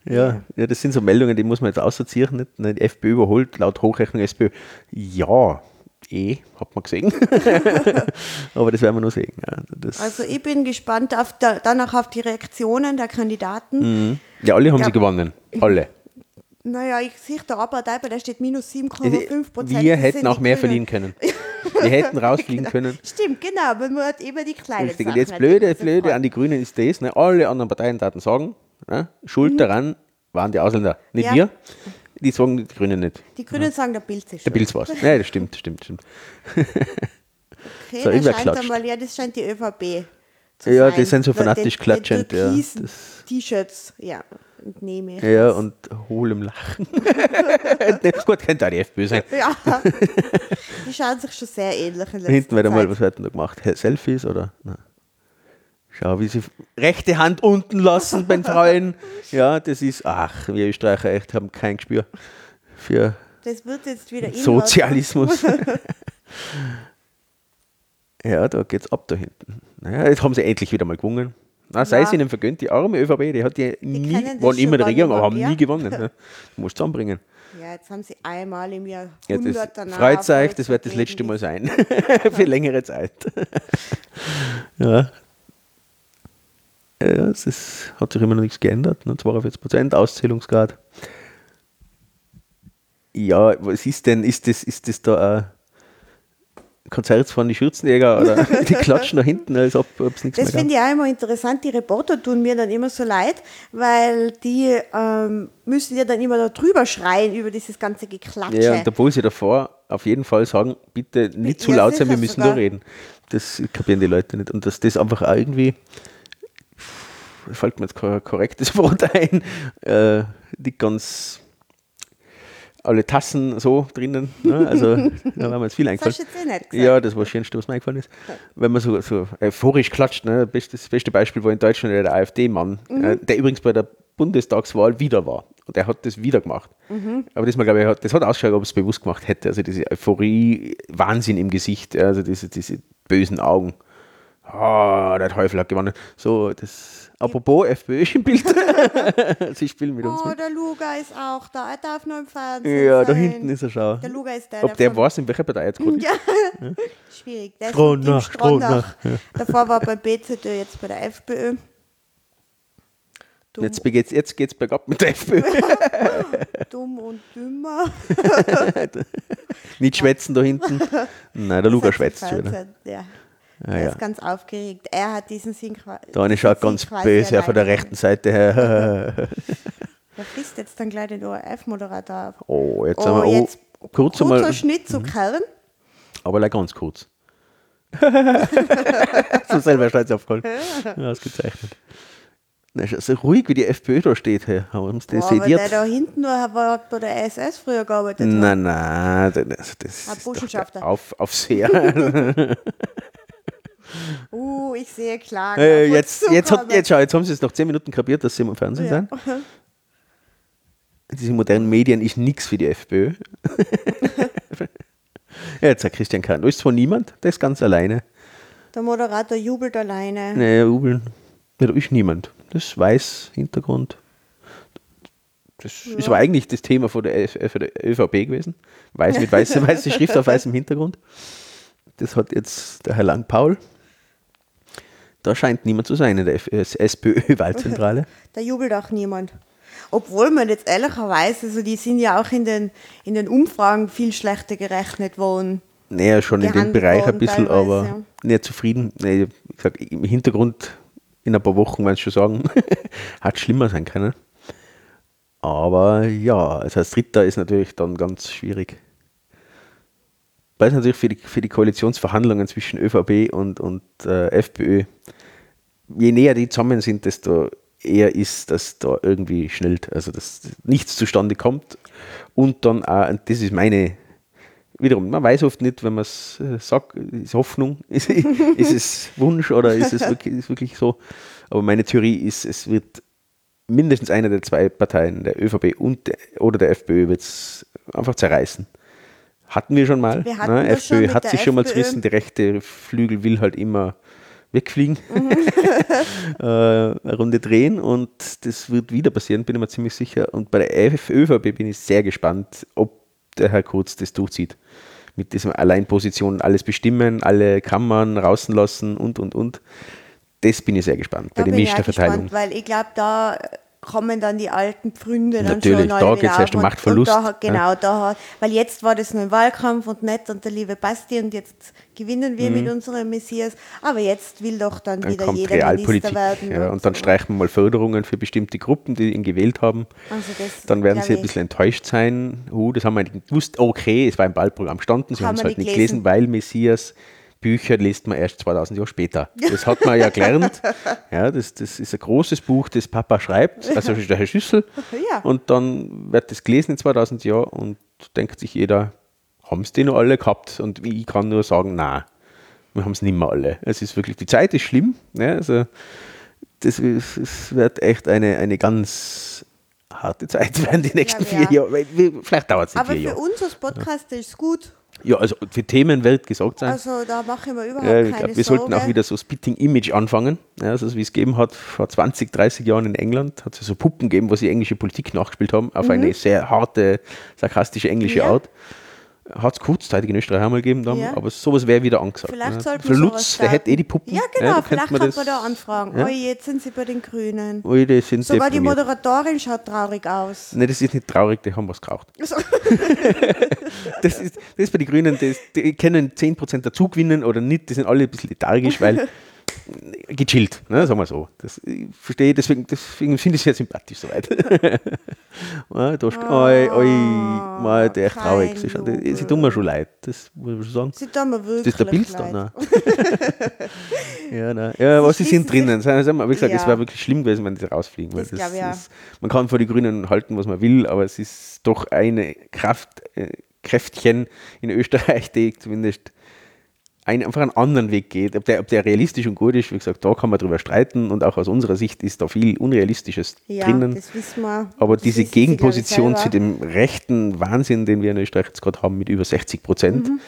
ja, ja, das sind so Meldungen, die muss man jetzt aussortieren. Nicht? Ne, Die FPÖ überholt laut Hochrechnung SPÖ. Ja, eh, hat man gesehen. aber das werden wir noch sehen. Ja, Also ich bin gespannt auf der, danach auf die Reaktionen der Kandidaten. Mhm. Ja alle haben Ja. sie gewonnen. Alle. Naja, ich sehe der Arbeitgeber, der steht minus 7,5 Prozent. Wir hätten auch mehr verlieren können. Wir hätten rausfliegen können. Stimmt, genau, aber man hat immer die kleinen Richtig. Und Sachen jetzt nicht blöde, gesehen. blöde an die Grünen ist das, ne? alle anderen Parteien sagen, ne? Schuld daran waren die Ausländer, nicht Ja. wir. Die sagen die Grünen nicht. Die Grünen sagen, der Bild ist Der schuld. Pilz war's. Nein, das stimmt, stimmt, stimmt. Okay, So, irgendwer scheint einmal, ja, das scheint die ÖVP zu Ja, sein. die sind so fanatisch den- klatschend, Den ja. türkisen Das- T-Shirts, ja, ich. Ja, und hohlem Lachen. Gut, könnte auch die FPÖ sein. Ja, die schauen sich schon sehr ähnlich in hinten wird einmal, Zeit. was wird denn da gemacht? Selfies oder? Nein. Schau, wie sie rechte Hand unten lassen beim Frauen. Ja, das ist, ach, wir Österreicher echt haben kein Gespür für Das wird jetzt wieder Sozialismus. ja, da geht's ab da hinten. Naja, jetzt haben sie endlich wieder mal gewonnen. Na, sei Ja. es ihnen vergönnt, die arme ÖVP, die hat ja nie, waren immer in der Regierung, aber haben mehr, nie ja. gewonnen. Ne? Muss zusammenbringen. Ja, jetzt haben sie einmal im Jahr Ja, 100 das danach. freut euch, das wird das letzte Mal sein. Für längere Zeit. ja. Ja, es ist, hat sich immer noch nichts geändert. Ne? 42 Prozent Auszählungsgrad. Ja, was ist denn, ist das, ist das da ein Konzert von die Schürzenjäger oder die klatschen da hinten, als ob es nichts Das finde ich auch immer interessant. Die Reporter tun mir dann immer so leid, weil die ähm, müssen ja dann immer da drüber schreien über dieses ganze Geklatsche. Ja, und obwohl sie davor auf jeden Fall sagen, bitte nicht zu Ja, laut sein, wir müssen sogar. da reden. Das kapieren die Leute nicht. Und dass das einfach auch irgendwie, fällt mir jetzt kein korrektes Wort ein, äh, die ganz alle Tassen so drinnen. Ne? Also da haben wir jetzt viel das eingefallen. hast du jetzt eh. Ja, das war das Schönste, was mir eingefallen ist. Wenn man so, so euphorisch klatscht, ne? das, beste, das beste Beispiel war in Deutschland der AfD-Mann, Mhm. äh, der übrigens bei der Bundestagswahl wieder war. Und der hat das wieder gemacht. Mhm. Aber das, mal, glaube ich, hat, das hat ausgeschaut, ob es bewusst gemacht hätte. Also diese Euphorie, Wahnsinn im Gesicht, also diese, diese bösen Augen. Ah, der Teufel hat gewonnen. So, das. Apropos, FPÖ ist im Bild. Sie spielen mit uns Oh, der Luga ist auch da. Er darf nur im Fernsehen Ja, da sein. hinten ist er, schau. Der Luga ist der, Ob der von- weiß, in welcher Partei jetzt gerade ist. Ja, schwierig. Der ist Stronach, im Stronach. Stronach, Davor war er bei BZÖ, jetzt bei der FPÖ. Dumm, Jetzt geht's, jetzt geht's bergab mit der FPÖ. dumm und dümmer. Nicht schwätzen da hinten. Nein, der hat schwätzt schon Ja. Ah, er ja. ist ganz aufgeregt. Er hat diesen Sinn quasi. Eine schaut ganz böse her von der rechten Seite her. Der frisst jetzt dann gleich den ORF-Moderator auf. Oh, jetzt Oh, haben wir oh, jetzt kurz kurzer einmal, Schnitt zu Kern. aber like ganz kurz. so selber stolz aufgeholt. Ausgezeichnet. Na, so ruhig, wie die FPÖ da steht. Hey. Haben sie das Boah, aber der sediert? da hinten nur war, hat bei der SS früher gearbeitet. Nein, nein, das, das ist doch auf, Aufseher. Uh, ich sehe klar. Äh, jetzt, jetzt, hat, jetzt, schau, jetzt haben sie es nach 10 Minuten kapiert, dass sie im Fernsehen Ja. sind. Diese modernen Medien ist nichts für die FPÖ. ja, jetzt sagt Christian Kahn, da ist zwar niemand, der ist ganz alleine. Der Moderator jubelt alleine. Naja, jubeln. Ja, da ist niemand. Das weiß Hintergrund. Das ist aber eigentlich das Thema von der, äh, von der ÖVP gewesen. Weiß mit weißer weiße Schrift auf weißem Hintergrund. Das hat jetzt der Herr Lang-Paul. Da scheint niemand zu sein in der SPÖ-Wahlzentrale. Da jubelt auch niemand. Obwohl man jetzt ehrlicherweise, also die sind ja auch in den, in den Umfragen viel schlechter gerechnet worden. Naja, schon in dem Bereich ein bisschen, aber ja. nicht zufrieden. Nee, ich sag, Im Hintergrund, in ein paar Wochen, wenn schon sagen, hat schlimmer sein können. Aber ja, also als Dritter ist natürlich dann ganz schwierig. Weil es natürlich für die, für die Koalitionsverhandlungen zwischen ÖVP und, und äh, FPÖ, je näher die zusammen sind, desto eher ist, dass da irgendwie schnellt, also dass nichts zustande kommt. Und dann auch, und das ist meine, wiederum, man weiß oft nicht, wenn man es äh, sagt, ist Hoffnung, ist, ist es Wunsch oder ist es wirklich, ist wirklich so. Aber meine Theorie ist, es wird mindestens eine der zwei Parteien, der ÖVP und der, oder der FPÖ, wird es einfach zerreißen. Hatten wir schon mal. Wir ne? schon FPÖ mit hat der sich schon mal FPÖ. zerrissen. Der rechte Flügel will halt immer wegfliegen, Mhm. äh, eine Runde drehen und das wird wieder passieren, bin ich mir ziemlich sicher. Und bei der ÖVP bin ich sehr gespannt, ob der Herr Kurz das durchzieht. Mit diesem Alleinposition alles bestimmen, alle Kammern rauslassen und, und, und. Das bin ich sehr gespannt bei Da der bin ich auch Ministerverteilung. gespannt, weil ich glaube, da kommen dann die alten Pfründe dann Natürlich, schon da wieder geht's erst um und- Machtverlust, Und da, genau, da hat, weil jetzt war das nur ein Wahlkampf und nett und der liebe Basti und jetzt gewinnen wir mit unserem Messias. Aber jetzt will doch dann, Mhm. Dann wieder kommt jeder Realpolitik. Minister werden. Ja, und dann so. streichen wir mal Förderungen für bestimmte Gruppen, die ihn gewählt haben. Also das, Dann werden sie ein bisschen enttäuscht sein. Uh, das haben wir nicht gewusst. Okay, es war im Wahlprogramm gestanden, sie Haben es halt nicht nicht gelesen, gelesen. weil Messias Bücher liest man erst 2000 Jahre später. Das hat man ja gelernt. Ja, das, das ist ein großes Buch, das Papa schreibt, also der Herr Schüssel. Ja. Und dann wird das gelesen in 2000 Jahren und denkt sich jeder, haben es die noch alle gehabt? Und ich kann nur sagen, nein, wir haben es nicht mehr alle. Es ist wirklich, die Zeit ist schlimm. Ja, also das ist, es wird echt eine, eine ganz harte Zeit werden, die nächsten Ja, vier ja. Jahre. Vielleicht dauert es nicht Aber vier für Jahre. uns als Podcast ist es gut. Ja, also für Themen wird gesagt sein. Also da mache ich mir überhaupt Ja, ich keine glaube, wir Sorge. sollten auch wieder so Spitting Image anfangen. Ja, also wie es gegeben hat vor 20, 30 Jahren in England, hat es so Puppen gegeben, wo sie englische Politik nachgespielt haben, auf eine sehr harte, sarkastische englische Mhm. Ja. Art. Hat es kurzzeitig in Österreich einmal gegeben, dann, Ja. aber sowas wäre wieder angesagt. Vielleicht ja. sollten Für wir Lutz, der hätte eh die. Puppen. Ja, genau, da vielleicht man das, man da anfragen. Ja. Oh, jetzt sind sie bei den Grünen. Ui, die sind Sogar die deprimiert. Moderatorin schaut traurig aus. Nein, das ist nicht traurig, die haben was geraucht. Also, Das ist, das ist bei den Grünen, das, die können 10% dazu gewinnen oder nicht, die sind alle ein bisschen lethargisch, weil gechillt, ne, sagen wir so. Das, ich verstehe, deswegen, deswegen finde ich es sehr sympathisch soweit. ja, da ist, oi, oi, mal, der ist traurig. Sie, sie tun mir schon leid, das muss man schon sagen. sie tun mir wirklich Das ist der Pilz da, ne? ja, nein. ja, was sie sind drinnen. Mal, Wie gesagt, es Ja. war wirklich schlimm gewesen, wenn sie rausfliegen. Weil Das das auch. ist, man kann vor die Grünen halten, was man will, aber es ist doch eine Kraft, äh, Kräftchen in Österreich, die zumindest ein, einfach einen anderen Weg geht. Ob der, ob der realistisch und gut ist, wie gesagt, da kann man drüber streiten und auch aus unserer Sicht ist da viel Unrealistisches Ja, drinnen. das wissen wir. Aber Das diese Gegenposition zu dem rechten Wahnsinn, den wir in Österreich jetzt gerade haben, mit über 60 Prozent Mhm.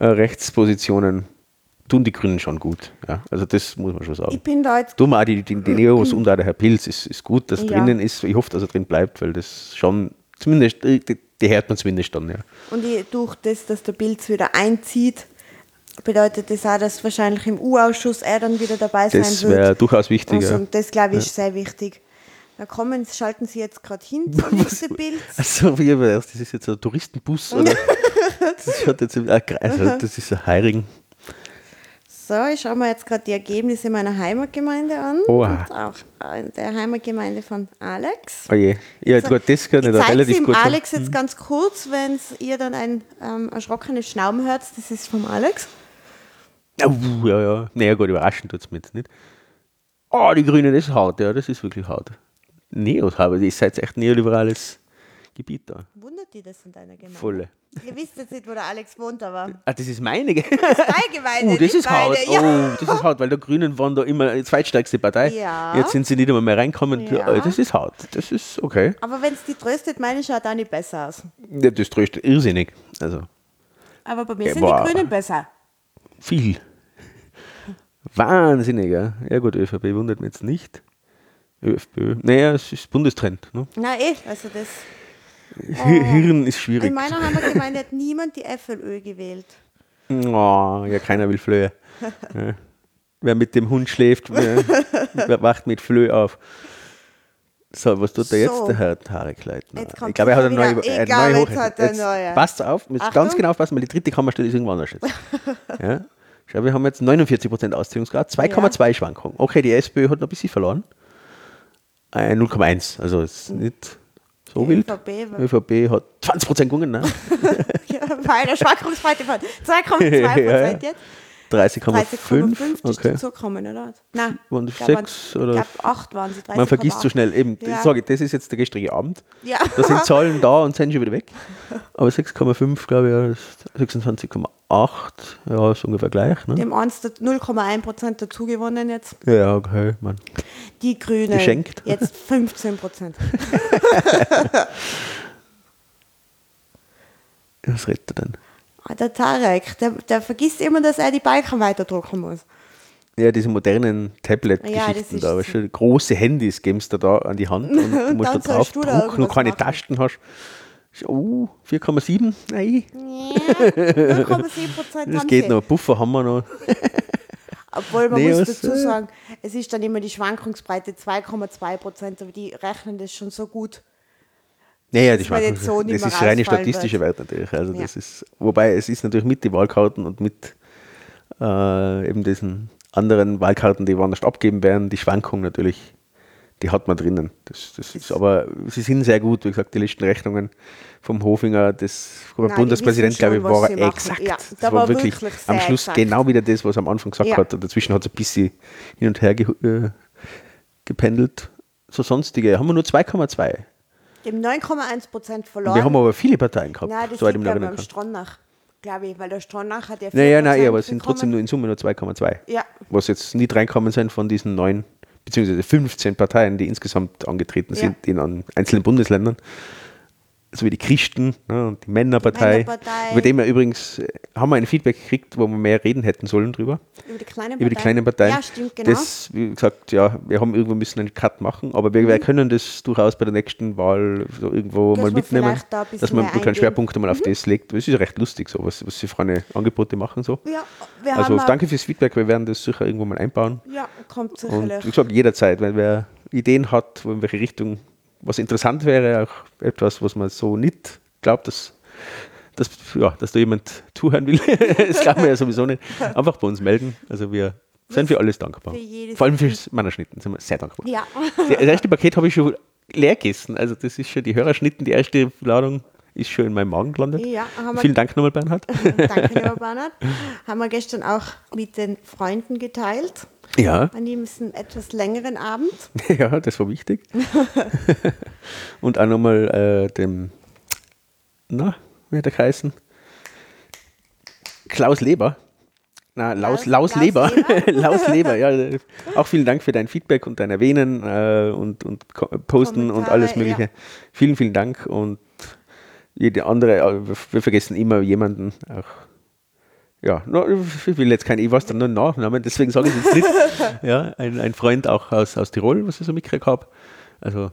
äh, Rechtspositionen, tun die Grünen schon gut. Ja, also das muss man schon sagen. Ich bin da jetzt Dumm auch die, die, die Neos und auch der Herr Pilz ist, ist gut, dass Ja. drinnen ist. Ich hoffe, dass er drin bleibt, weil das schon, zumindest, die, die hört man zumindest dann, ja. Und ich, durch das, dass der Pilz wieder einzieht, bedeutet das auch, dass wahrscheinlich im U-Ausschuss er dann wieder dabei sein Das wird. wäre durchaus wichtig. Also, ja. und das glaube ich ist sehr wichtig. Da kommen, schalten Sie jetzt gerade hin zum Mr. Pilz. Also, wie das? Das ist jetzt ein Touristenbus, oder? das hat jetzt, also, das ist ein Heirigen. So, ich schaue mir jetzt gerade die Ergebnisse meiner Heimatgemeinde an. Oha. Und auch äh, der Heimatgemeinde von Alex. Oh je. Ja, gut, das kann ich da Ich relativ ihm gut. Alex jetzt ganz kurz, wenn ihr dann ein ähm, erschrockenes Schnauben hört. Das ist vom Alex. Oh, ja, ja. Naja, gut, überraschend tut es mir jetzt nicht. Oh, die Grünen, das ist hart, ja, das ist wirklich hart. Neos haben, ihr seid echt neoliberales Gebiet da. Wundert die das in deiner Gemeinde? Volle. Ihr wisst jetzt nicht, wo der Alex wohnt, aber Ah, das ist meine. Ge- deine Gemeinde, Oh, das ist. Ja. Oh, das ist hart, weil der Grünen waren da immer die zweitstärkste Partei. Ja. Jetzt sind sie nicht einmal mehr reinkommen. Ja. Äh, Das ist hart. Das ist okay. Aber wenn es die tröstet, meine schaut auch nicht besser aus. Ja, Das tröstet irrsinnig. Also Aber bei mir Ja, sind die Grünen besser. Viel. Wahnsinnig, ja. Ja gut, ÖVP wundert mich jetzt nicht. ÖFPÖ. Naja, es ist Bundestrend. Ne? Na eh, also das. Hi- Hirn ist schwierig. In meiner Heimatgemeinde hat niemand die FLÖ gewählt. Oh, ja, keiner will Flöhe. Ja. Wer mit dem Hund schläft, wacht mit Flöhe auf. So, was tut der jetzt, So. der Herr Tarek Leitner? Ich glaube, er hat eine neue, eine neue jetzt Hochrechnung. hat er Jetzt neue. Passt auf, müsst Achtung. ganz genau aufpassen, weil die dritte Kammerstelle ist irgendwo anders jetzt. ja? Schau, wir haben jetzt 49% Ausziehungsgrad, 2,2 Schwankungen. Okay, die SPÖ hat noch ein bisschen verloren. Äh, 0,1, also ist nicht so Die wild. ÖVP war- ÖVP hat 20% gewonnen, ne? Ja, bei einer Schwankungsbreite von 2,2 Ja, ja. Jetzt. 30,5. 30,5 ist Okay. dazugekommen, oder? Nein, Waren das sechs oder- Ich glaube, 8 waren sie. Man vergisst so 30,8. schnell. Eben, Ja. sage ich, das ist jetzt der gestrige Abend. Ja. Da sind Zahlen da und sind schon wieder weg. Aber 6,5, glaube ich, ja, ist 26,8, ja, ist ungefähr gleich. Ne? Eins der 0,1 Prozent dazu gewonnen jetzt. Ja, okay, Mann. Die Grünen. Geschenkt. Jetzt 15 Prozent. Was redet er denn? Ah, Der Tarek, der, der vergisst immer, dass er die Balken weiterdrucken muss. Ja, diese modernen Ja, Tablet-Geschichten ist da. Weißt du, große Handys gibst du da an die Hand und du Und musst da drauf du da drucken und keine machen. Tasten hast. Oh, 4,7? Nein, Ja, 0,7 Prozent das haben geht sie. noch. Buffer haben wir noch. Obwohl man Nee, muss dazu äh? sagen, es ist dann immer die Schwankungsbreite 2,2 Prozent, aber die rechnen das schon so gut. Naja, das, ist- jetzt so das ist reine statistische wird. Wert natürlich. Also Ja. das ist, wobei es ist natürlich mit den Wahlkarten und mit äh, eben diesen anderen Wahlkarten, die woanders abgeben werden, die Schwankung natürlich, die hat man drinnen. Das, das ist, aber sie sind sehr gut, wie gesagt, die letzten Rechnungen vom Hofinger, das vom Nein, Bundespräsident, schon, glaube ich, war exakt. Ja, das da war, war wirklich, wirklich am Schluss exakt. genau wieder das, was er am Anfang gesagt Ja. hat. Und dazwischen hat es ein bisschen hin und her ge äh, gependelt. So sonstige haben wir nur 2,2. Dem 9,1 Prozent verloren. Wir haben aber viele Parteien gehabt, Nein, das ich liegt am kann. Stronach, glaube ich, weil der Stronach hat ja Naja, nein, 4% aber es sind trotzdem nur in Summe nur 2,2. Ja. Was jetzt nicht reinkommen sind von diesen neun, beziehungsweise 15 Parteien, die insgesamt angetreten Ja. sind in einzelnen Bundesländern. So wie die Christen ne, und die Männerpartei. Männerpartei. Über den wir übrigens äh, haben wir ein Feedback gekriegt, wo wir mehr reden hätten sollen drüber. Über die kleinen Über die kleinen Parteien. Ja, stimmt, genau. Das, wie gesagt, ja, wir haben irgendwo müssen einen Cut machen, aber wir, wir können das durchaus bei der nächsten Wahl so irgendwo Mhm. Dass mal mitnehmen, da dass man einen kleinen. Schwerpunkt einmal auf das legt. Das ist ja recht lustig, so, was, was sie für eine Angebote machen. So. ja, wir Also danke fürs Feedback, wir werden das sicher irgendwo mal einbauen. Ja, kommt Und wie sicherlich. gesagt, jederzeit, wenn wer Ideen hat, wo in welche Richtung was interessant wäre, auch etwas, was man so nicht glaubt, dass, dass, ja, dass da jemand zuhören will. das glauben wir ja sowieso nicht. Einfach bei uns melden. Also wir sind für alles dankbar. Für jedes- Vor allem fürs Mannerschnitten sind wir sehr dankbar. Ja, Das erste Paket habe ich schon leer gegessen. Also das ist schon die Hörerschnitten, die erste Ladung ist schon in meinem Magen gelandet. Ja, Vielen Dank nochmal, Bernhard. danke, lieber Bernhard. Haben wir gestern auch mit den Freunden geteilt. ja. An diesem etwas längeren Abend. Ja, das war wichtig. Und auch nochmal äh, dem, na, wie hat der geheißen? Klaus Leber. Na, Laus, Laus Klaus Leber. Leber? Laus Leber, ja. Auch vielen Dank für dein Feedback und dein Erwähnen äh, und, und Posten und Kommentare, alles Mögliche. ja. Vielen, vielen Dank und jede andere, äh, wir- vergessen immer jemanden, auch ja, ich will jetzt kein, ich weiß dann nur Nachnamen, deswegen sage ich es jetzt nicht. ja, ein, ein Freund auch aus, aus Tirol, was ich so mitgekriegt habe. Also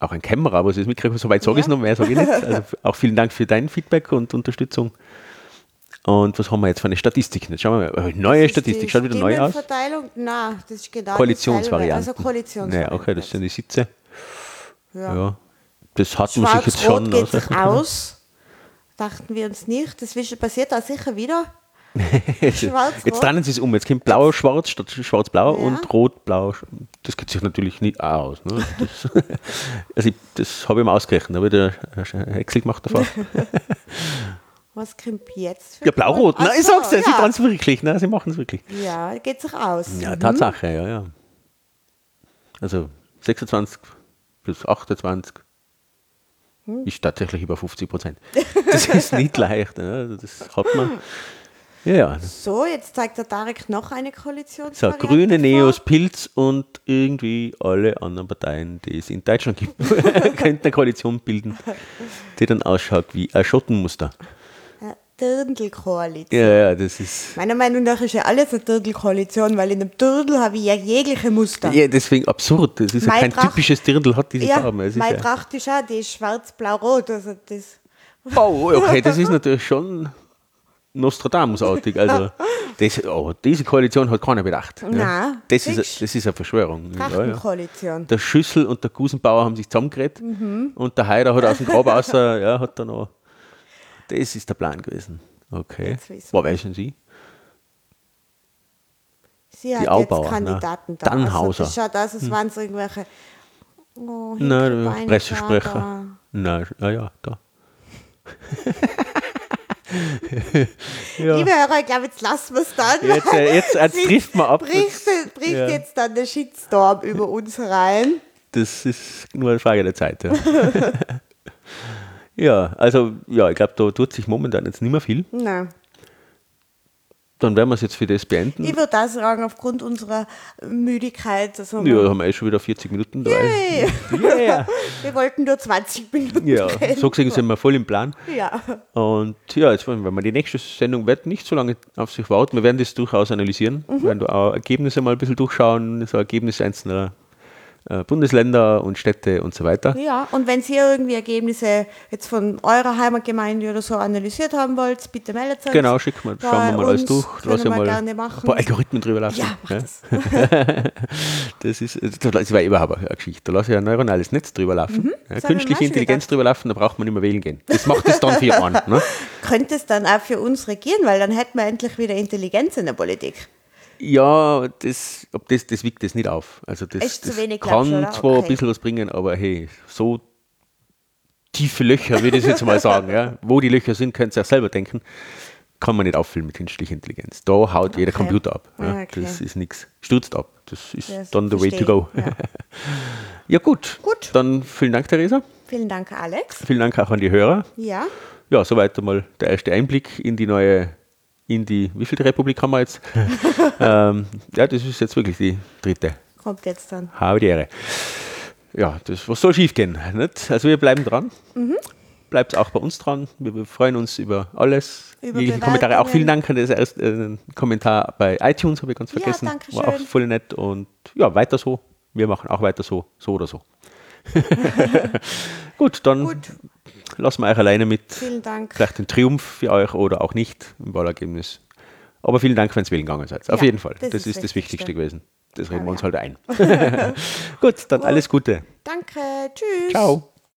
auch ein Kämmerer, was ich so mitgekriegt habe, soweit sage ich es Ja. noch, mehr sage ich nicht. Also auch vielen Dank für dein Feedback und Unterstützung. Und was haben wir jetzt für eine Statistik? Jetzt schauen wir mal. Neue Das ist Statistik, schaut wieder neu aus. Stimmenverteilung? Nein, das ist genau Koalitionsvarianten. dasselbe. Also Koalitionsvarianten. Naja, okay, das sind die Sitze. Ja. Ja. Das hat man sich jetzt schon geht sich aus. Dachten wir uns nicht. Das passiert da sicher wieder. Jetzt trennen sie es um. Jetzt kommt blau-schwarz statt schwarz-blau Ja. und rot-blau. Das geht sich natürlich nicht aus. Ne? Das, also ich, das habe ich mir ausgerechnet. Da habe ich der Excel gemacht davor. Was kommt jetzt? für Ja, blau-rot. Nein, ich sag's dir, sie ja. tun es wirklich. Ne? Sie machen es wirklich. Ja, geht sich aus. Ja, Tatsache, ja, ja. Also 26 plus 28 ist tatsächlich über 50 Prozent. Das ist nicht leicht. Ne? Also Das hat man. Ja. So, jetzt zeigt der Tarek noch eine So, Koalitionsvariante Grüne. Neos, Pilz und irgendwie alle anderen Parteien, die es in Deutschland gibt, könnten eine Koalition bilden, die dann ausschaut wie ein Schottenmuster. Dirndl-Koalition. Ja, ja, das ist. Meiner Meinung nach ist ja alles eine Dirndl-Koalition, weil in einem Dirndl habe ich ja jegliche Muster. Ja, deswegen absurd. Das ist ja Mein kein Tracht- typisches Dirndl, hat diese Ja, Farben. Meine ja, Tracht ist auch, die ist schwarz-blau-rot. Also das, oh, okay, das ist natürlich schon Nostradamus-artig. Also, das, oh, diese Koalition hat keiner bedacht. Ja. Nein, Das, siehst. ist, das ist eine Verschwörung. Ja, ja. Trachtenkoalition. Der Schüssel und der Gusenbauer haben sich zusammengeredet Mhm. und der Heider hat aus dem Grab raus, ja, hat dann noch. Das ist der Plan gewesen. Okay. Wo wissen Sie? Sie hat Aubauer, jetzt Kandidaten ne? da. Dannhauser. Also das schaut aus, als wären es irgendwelche oh, Nein, Hinkelbeine Pressesprecher. Nein, ah ja, da. ja. Liebe Hörer, ich glaube, jetzt lassen wir es dann. Jetzt, äh, jetzt, jetzt trifft man ab. Bricht, bricht Ja. jetzt dann der Shitstorm über uns rein. Das ist nur eine Frage der Zeit. Ja, ja also ja, ich glaube, da tut sich momentan jetzt nicht mehr viel. Nein. dann werden wir es jetzt für das beenden. Ich würde auch sagen, aufgrund unserer Müdigkeit. Also ja, da haben wir eh schon wieder 40 Minuten dabei. Yeah. wir wollten nur 20 Minuten Ja, reden. so gesehen sind wir voll im Plan. Ja. Und ja, jetzt wollen wir mal die nächste Sendung wird nicht so lange auf sich warten. Wir werden das durchaus analysieren, Mhm. werden da auch Ergebnisse mal ein bisschen durchschauen, so Ergebnisse einzelner Bundesländer und Städte und so weiter. Ja, und wenn ihr irgendwie Ergebnisse jetzt von eurer Heimatgemeinde oder so analysiert haben wollt, bitte meldet euch. Genau, schick mal, schauen wir mal alles durch. können Lass ja wir mal gerne ein machen. paar Algorithmen drüber laufen. Ja, mach ja. das. Das ist, das war überhaupt eine Geschichte. Da lasse ich ein neuronales Netz drüber laufen. Mhm, Ja, künstliche Intelligenz gedacht. drüber laufen, da braucht man nicht mehr wählen gehen. Das macht es dann für einen. Ne? Könnte es dann auch für uns regieren, weil dann hätten wir endlich wieder Intelligenz in der Politik. Ja, das, ob das, das wiegt das nicht auf. Also das, Ist zu das wenig, kann oder? zwar ein Okay. bisschen was bringen, aber hey, so tiefe Löcher, würde ich jetzt mal sagen. Ja. Wo die Löcher sind, könnt ihr auch selber denken. Kann man nicht auffüllen mit künstlicher Intelligenz. Da haut jeder Okay. Computer ab. Ja. Ah, okay. Das ist nichts. Stürzt ab. Das ist Das dann the way to verstehe go. ja. Ja, gut. Gut. Dann vielen Dank, Theresa. Vielen Dank, Alex. Vielen Dank auch an die Hörer. Ja, Ja, soweit einmal der erste Einblick in die neue, in die, wie viel Republik haben wir jetzt? ähm, ja, das ist jetzt wirklich die dritte. kommt jetzt dann. Habe die Ehre. Ja, das, was soll schief gehen? Nicht? Also wir bleiben dran. Mhm. Bleibt auch bei uns dran. Wir, freuen uns über alles. Über Jegliche Kommentare. Auch vielen. Dank an das erste äh, Kommentar bei iTunes, habe ich ganz Ja, vergessen. danke War auch schön. voll nett. Und ja, weiter so. Wir machen auch weiter so, so oder so. Gut, dann Gut. Lassen wir euch alleine mit Vielen Dank. vielleicht den Triumph für euch oder auch nicht im Wahlergebnis. Aber vielen Dank, wenn ihr wählen gegangen seid. Auf Ja, jeden Fall. das Das, ist ist das Wichtigste gewesen. Das reden wir Ja, uns ja. halt ein. Gut, dann alles Gute. Danke. Tschüss. Ciao.